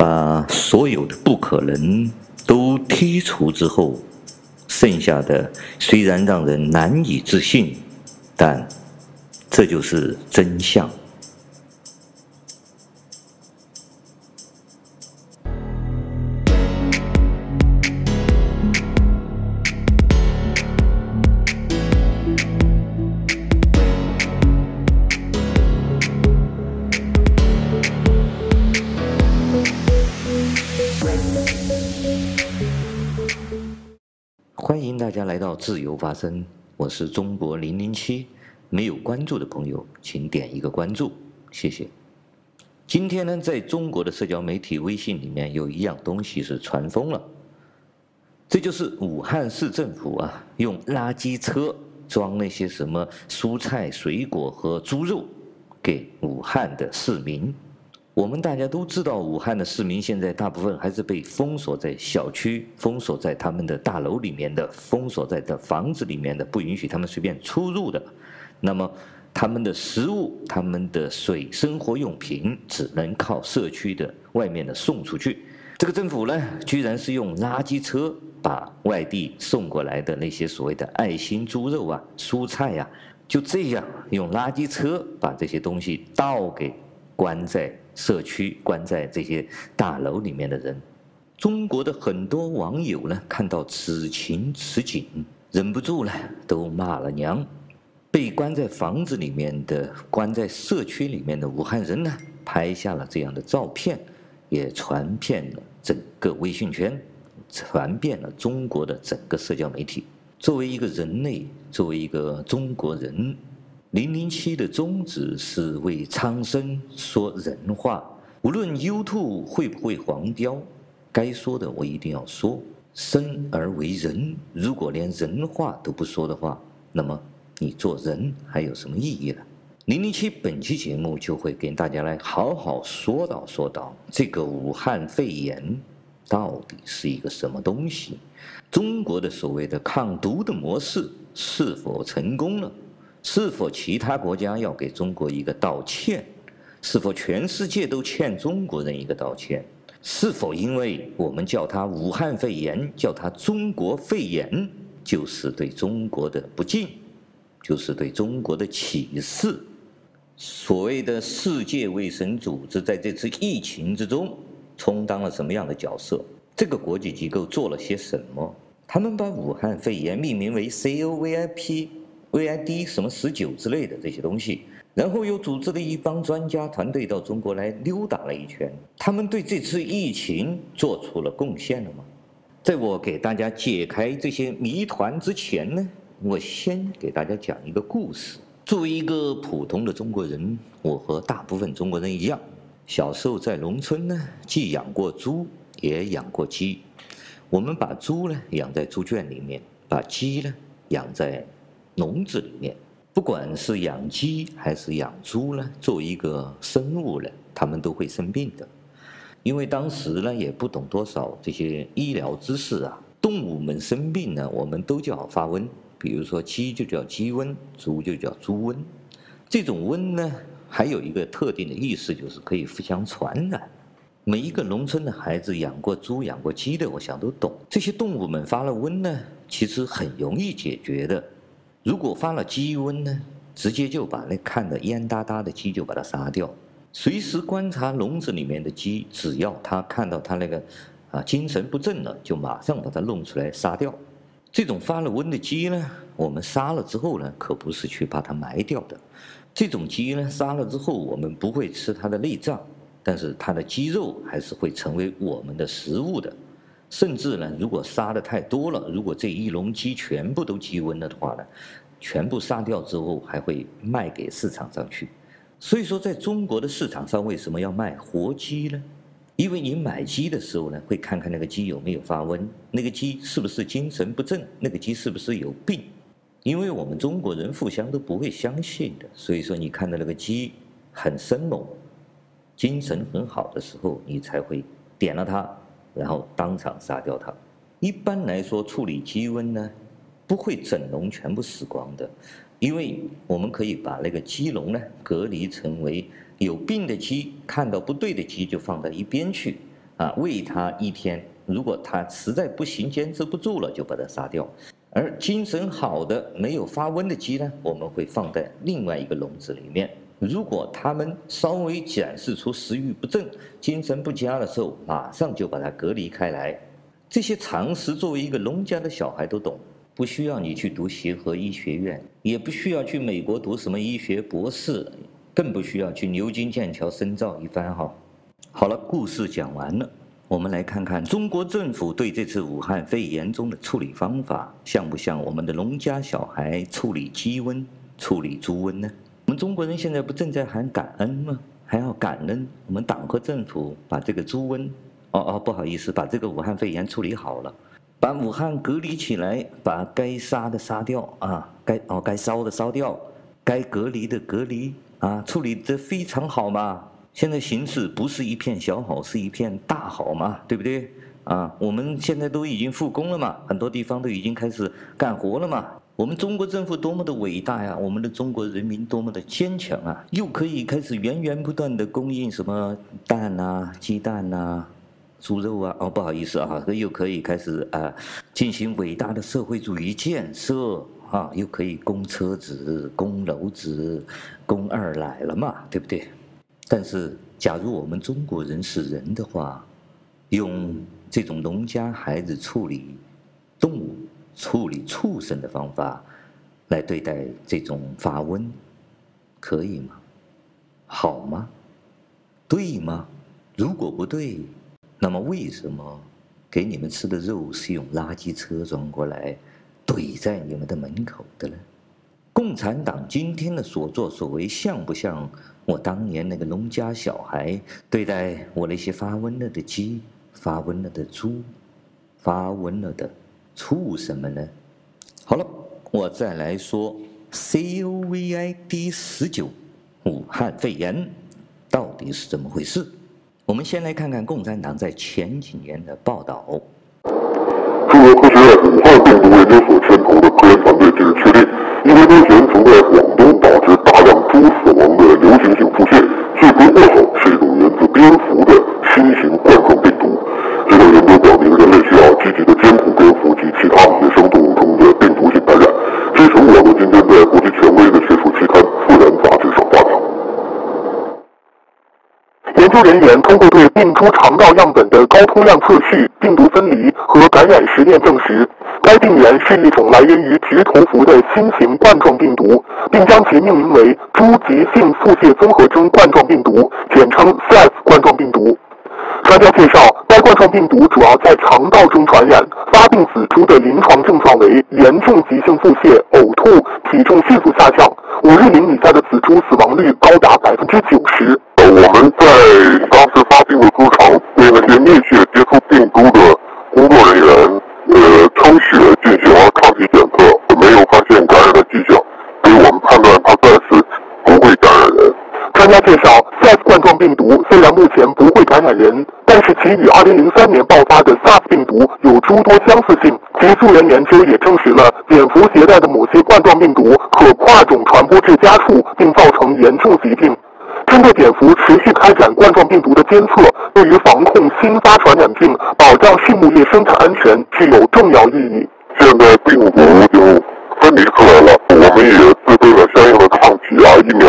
把所有的不可能都剔除之后，剩下的虽然让人难以置信，但这就是真相。欢迎大家来到自由发声，我是中国零零七。没有关注的朋友，请点一个关注，谢谢。今天呢，在中国的社交媒体微信里面有一样东西是传疯了，这就是武汉市政府啊，用垃圾车装那些什么蔬菜、水果和猪肉给武汉的市民。我们大家都知道，武汉的市民现在大部分还是被封锁在小区，封锁在他们的大楼里面的，封锁在的房子里面的，不允许他们随便出入的。那么，他们的食物、他们的水、生活用品只能靠社区的外面的送出去。这个政府呢，居然是用垃圾车把外地送过来的那些所谓的爱心猪肉啊、蔬菜呀、啊，就这样用垃圾车把这些东西倒给关在。社区关在这些大楼里面的人，中国的很多网友呢，看到此情此景，忍不住了，都骂了娘。被关在房子里面的、关在社区里面的武汉人呢，拍下了这样的照片，也传遍了整个微信圈，传遍了中国的整个社交媒体。作为一个人类，作为一个中国人。零零七的宗旨是为苍生说人话，无论 YouTube 会不会黄标，该说的我一定要说。生而为人，如果连人话都不说的话，那么你做人还有什么意义呢？零零七本期节目就会给大家来好好说道说道这个武汉肺炎到底是一个什么东西，中国的所谓的抗毒的模式是否成功了？是否其他国家要给中国一个道歉？是否全世界都欠中国人一个道歉？是否因为我们叫它武汉肺炎，叫它中国肺炎，就是对中国的不敬，就是对中国的歧视？所谓的世界卫生组织在这次疫情之中充当了什么样的角色？这个国际机构做了些什么？他们把武汉肺炎命名为 C O V I P。VID 什么十九之类的这些东西，然后又组织了一帮专家团队到中国来溜达了一圈。他们对这次疫情做出了贡献了吗？在我给大家解开这些谜团之前呢，我先给大家讲一个故事。作为一个普通的中国人，我和大部分中国人一样，小时候在农村呢，既养过猪，也养过鸡。我们把猪呢养在猪圈里面，把鸡呢养在。笼子里面，不管是养鸡还是养猪呢，作为一个生物呢，他们都会生病的。因为当时呢也不懂多少这些医疗知识啊，动物们生病呢，我们都叫发瘟，比如说鸡就叫鸡瘟，猪就叫猪瘟。这种瘟呢，还有一个特定的意思，就是可以互相传染。每一个农村的孩子养过猪、养过鸡的，我想都懂。这些动物们发了瘟呢，其实很容易解决的。如果发了鸡瘟呢，直接就把那看得蔫哒哒的鸡就把它杀掉。随时观察笼子里面的鸡，只要它看到它那个啊精神不振了，就马上把它弄出来杀掉。这种发了瘟的鸡呢，我们杀了之后呢，可不是去把它埋掉的。这种鸡呢，杀了之后我们不会吃它的内脏，但是它的鸡肉还是会成为我们的食物的。甚至呢，如果杀的太多了，如果这一笼鸡全部都鸡瘟了的话呢，全部杀掉之后还会卖给市场上去。所以说，在中国的市场上为什么要卖活鸡呢？因为你买鸡的时候呢，会看看那个鸡有没有发瘟，那个鸡是不是精神不振，那个鸡是不是有病。因为我们中国人互相都不会相信的，所以说你看到那个鸡很生猛，精神很好的时候，你才会点了它。然后当场杀掉它。一般来说，处理鸡瘟呢，不会整笼全部死光的，因为我们可以把那个鸡笼呢隔离成为有病的鸡，看到不对的鸡就放到一边去，啊，喂它一天，如果它实在不行，坚持不住了，就把它杀掉。而精神好的、没有发瘟的鸡呢，我们会放在另外一个笼子里面。如果他们稍微展示出食欲不振、精神不佳的时候，马上就把它隔离开来。这些常识作为一个农家的小孩都懂，不需要你去读协和医学院，也不需要去美国读什么医学博士，更不需要去牛津、剑桥深造一番哈。好了，故事讲完了，我们来看看中国政府对这次武汉肺炎中的处理方法，像不像我们的农家小孩处理鸡瘟、处理猪瘟呢？我们中国人现在不正在喊感恩吗？还要感恩我们党和政府把这个猪瘟，哦哦，不好意思，把这个武汉肺炎处理好了，把武汉隔离起来，把该杀的杀掉啊，该哦该烧的烧掉，该隔离的隔离啊，处理得非常好嘛。现在形势不是一片小好，是一片大好嘛，对不对？啊，我们现在都已经复工了嘛，很多地方都已经开始干活了嘛。我们中国政府多么的伟大呀！我们的中国人民多么的坚强啊！又可以开始源源不断的供应什么蛋呐、鸡蛋呐、猪肉啊。哦，不好意思啊，又可以开始啊进行伟大的社会主义建设啊，又可以供车子、供楼子、供二奶了嘛，对不对？但是，假如我们中国人是人的话，用这种农家孩子处理动物、处理畜生的方法来对待这种发瘟，可以吗？好吗？对吗？如果不对，那么为什么给你们吃的肉是用垃圾车装过来怼在你们的门口的呢？共产党今天的所作所为，像不像我当年那个农家小孩对待我那些发瘟了的鸡、发瘟了的猪、发瘟了的畜生们呢？好了，我再来说 COVID 十九，武汉肺炎到底是怎么回事？我们先来看看共产党在前几年的报道。中国科学院武汉病毒研究所究人员通过对病猪肠道样本的高通量测序、病毒分离和感染实验证实。该病原是一种来源于直头蝠的新型冠状病毒，并将其命名为猪急性腹泻综合征冠状病毒，简称 SARS 冠状病毒。专家介绍，该冠状病毒主要在肠道中传染，发病死猪的临床症状为严重急性腹泻、呕吐、体重迅速下降，五日龄以下的死猪死亡率高达百分之九十。呃，我们在当时发病的猪场对那些密切接触病毒的工作人员。呃，抽血进行了抗体检测，没有发现感染的迹象，所以我们判断它暂时不会感染人。专家介绍，SARS 冠状病毒虽然目前不会感染人，但是其与2003年爆发的 SARS 病毒有诸多相似性。其溯源研究也证实了蝙蝠携带的某些冠状病毒可跨种传播至家畜，并造成严重疾病。通过蝙蝠持续开展冠状病毒的监测，对于防控新发传染病、保障畜牧业生产安全具有重要意义。现在病毒就分离出来了，我们也制备了相应的抗体啊、疫苗，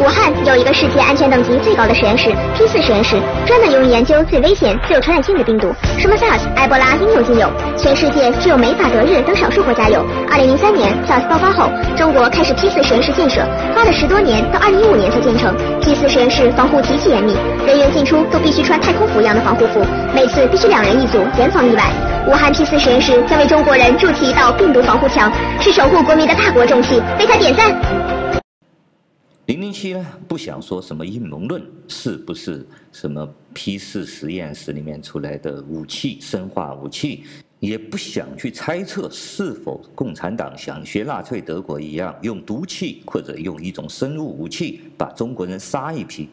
武汉有一个世界安全等级最高的实验室 P 四实验室，专门用于研究最危险、最有传染性的病毒，什么 SARS、埃博拉应有尽有。全世界只有美法德日等少数国家有。二零零三年 SARS 爆发后，中国开始 P 四实验室建设，花了十多年，到二零一五年才建成。P 四实验室防护极其严密，人员进出都必须穿太空服一样的防护服，每次必须两人一组，严防意外。武汉 P 四实验室将为中国人筑起一道病毒防护墙，是守护国民的大国重器，为他点赞。零零七呢，不想说什么阴谋论，是不是什么 P 四实验室里面出来的武器，生化武器，也不想去猜测是否共产党想学纳粹德国一样，用毒气或者用一种生物武器把中国人杀一批。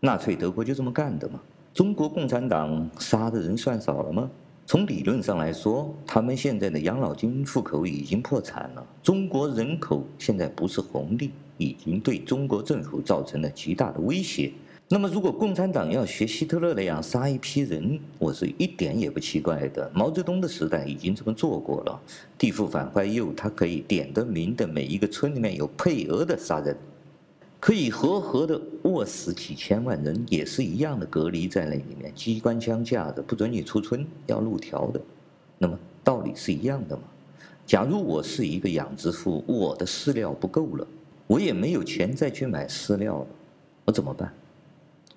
纳粹德国就这么干的嘛，中国共产党杀的人算少了吗？从理论上来说，他们现在的养老金户口已经破产了。中国人口现在不是红利，已经对中国政府造成了极大的威胁。那么，如果共产党要学希特勒那样杀一批人，我是一点也不奇怪的。毛泽东的时代已经这么做过了。地富反坏右，他可以点得名的每一个村里面有配额的杀人，可以活活的饿死几千万人，也是一样的隔离在那里面，机关枪架着，不准你出村，要路条的。那么道理是一样的嘛？假如我是一个养殖户，我的饲料不够了，我也没有钱再去买饲料了，我怎么办？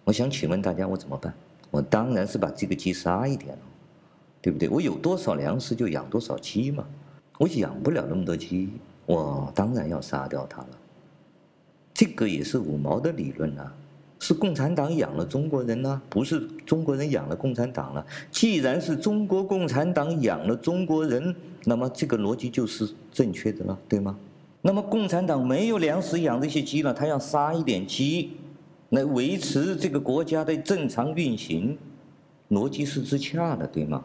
我想请问大家，我怎么办？我当然是把这个鸡杀一点了，对不对？我有多少粮食就养多少鸡嘛。我养不了那么多鸡，我当然要杀掉它了。这个也是五毛的理论啊，是共产党养了中国人呢，不是中国人养了共产党了。既然是中国共产党养了中国人，那么这个逻辑就是正确的了，对吗？那么共产党没有粮食养这些鸡了，他要杀一点鸡。来维持这个国家的正常运行，逻辑是自洽的，对吗？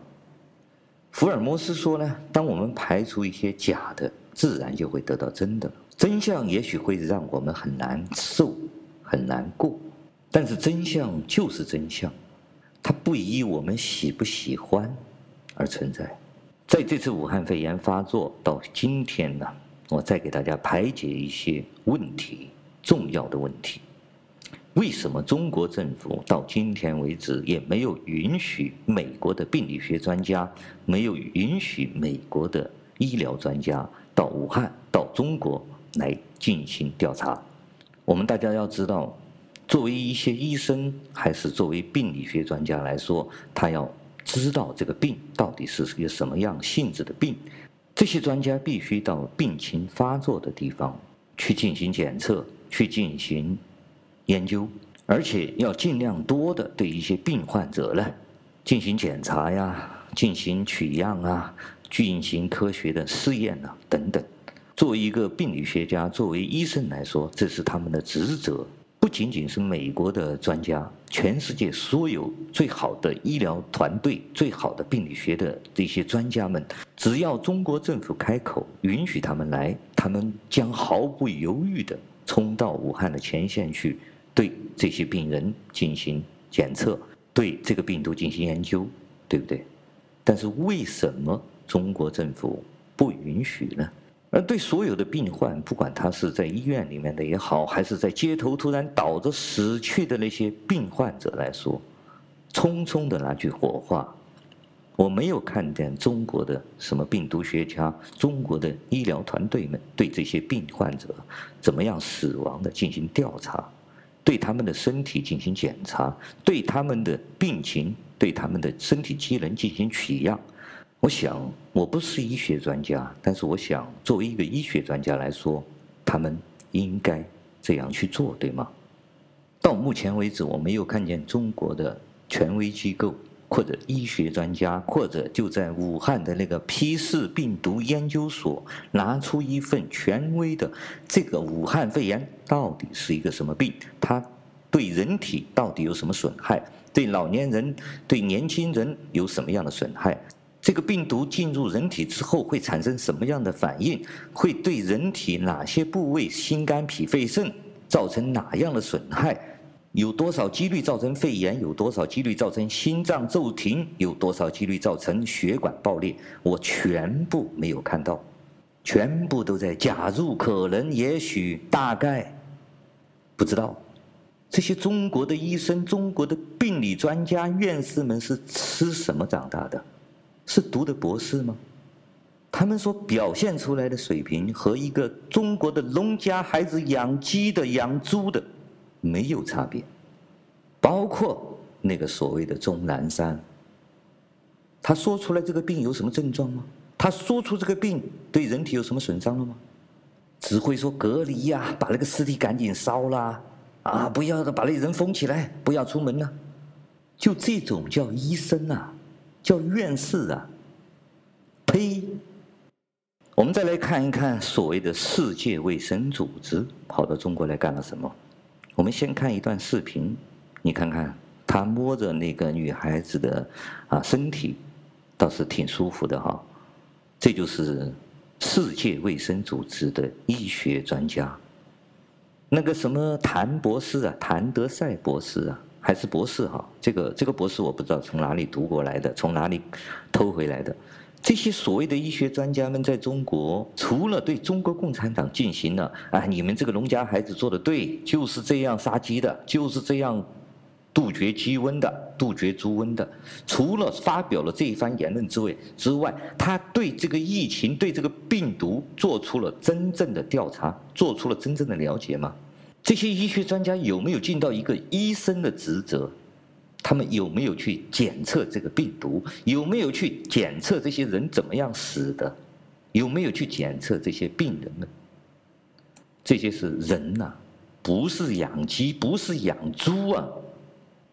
福尔摩斯说呢，当我们排除一些假的，自然就会得到真的。真相也许会让我们很难受、很难过，但是真相就是真相，它不以我们喜不喜欢而存在。在这次武汉肺炎发作到今天呢，我再给大家排解一些问题，重要的问题。为什么中国政府到今天为止也没有允许美国的病理学专家，没有允许美国的医疗专家到武汉、到中国来进行调查？我们大家要知道，作为一些医生，还是作为病理学专家来说，他要知道这个病到底是一个什么样性质的病。这些专家必须到病情发作的地方去进行检测，去进行。研究，而且要尽量多的对一些病患者呢进行检查呀，进行取样啊，进行科学的试验啊等等。作为一个病理学家，作为医生来说，这是他们的职责。不仅仅是美国的专家，全世界所有最好的医疗团队、最好的病理学的这些专家们，只要中国政府开口允许他们来，他们将毫不犹豫地冲到武汉的前线去。对这些病人进行检测，对这个病毒进行研究，对不对？但是为什么中国政府不允许呢？而对所有的病患，不管他是在医院里面的也好，还是在街头突然倒着死去的那些病患者来说，匆匆的那句火话，我没有看见中国的什么病毒学家、中国的医疗团队们对这些病患者怎么样死亡的进行调查。对他们的身体进行检查，对他们的病情、对他们的身体机能进行取样。我想，我不是医学专家，但是我想，作为一个医学专家来说，他们应该这样去做，对吗？到目前为止，我没有看见中国的权威机构。或者医学专家，或者就在武汉的那个批次病毒研究所拿出一份权威的这个武汉肺炎到底是一个什么病？它对人体到底有什么损害？对老年人、对年轻人有什么样的损害？这个病毒进入人体之后会产生什么样的反应？会对人体哪些部位，心肝脾肺肾造成哪样的损害？有多少几率造成肺炎？有多少几率造成心脏骤停？有多少几率造成血管爆裂？我全部没有看到，全部都在假如、可能、也许、大概，不知道。这些中国的医生、中国的病理专家、院士们是吃什么长大的？是读的博士吗？他们所表现出来的水平和一个中国的农家孩子养鸡的、养猪的。没有差别，包括那个所谓的钟南山，他说出来这个病有什么症状吗？他说出这个病对人体有什么损伤了吗？只会说隔离呀，把那个尸体赶紧烧啦啊，不要的把那人封起来，不要出门了。就这种叫医生啊，叫院士啊，呸！我们再来看一看所谓的世界卫生组织跑到中国来干了什么？我们先看一段视频，你看看他摸着那个女孩子的啊身体，倒是挺舒服的哈。这就是世界卫生组织的医学专家，那个什么谭博士啊，谭德赛博士啊，还是博士哈？这个这个博士我不知道从哪里读过来的，从哪里偷回来的。这些所谓的医学专家们在中国，除了对中国共产党进行了啊，你们这个农家孩子做的对，就是这样杀鸡的，就是这样杜绝鸡瘟的，杜绝猪瘟的。除了发表了这一番言论之外之外，他对这个疫情、对这个病毒做出了真正的调查，做出了真正的了解吗？这些医学专家有没有尽到一个医生的职责？他们有没有去检测这个病毒？有没有去检测这些人怎么样死的？有没有去检测这些病人们？这些是人呐、不是养鸡，不是养猪啊！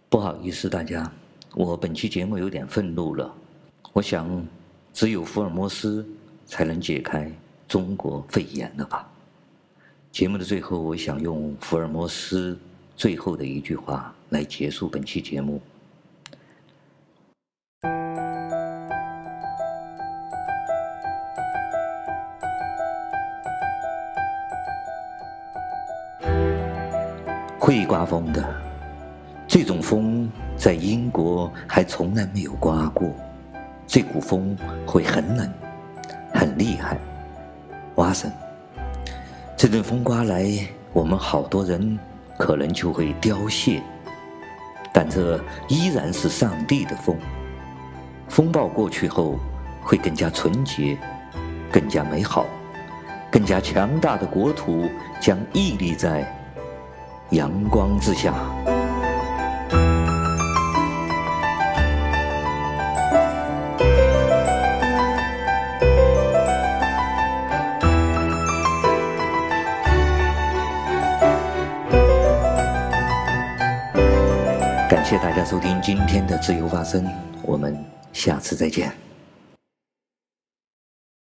不好意思，大家，我本期节目有点愤怒了。我想，只有福尔摩斯才能解开中国肺炎了吧？节目的最后，我想用福尔摩斯最后的一句话。来结束本期节目。会刮风的，这种风在英国还从来没有刮过。这股风会很冷，很厉害。哇塞，这阵风刮来，我们好多人可能就会凋谢。但这依然是上帝的风，风暴过去后，会更加纯洁，更加美好，更加强大的国土将屹立在阳光之下。谢谢大家收听今天的自由发声，我们下次再见。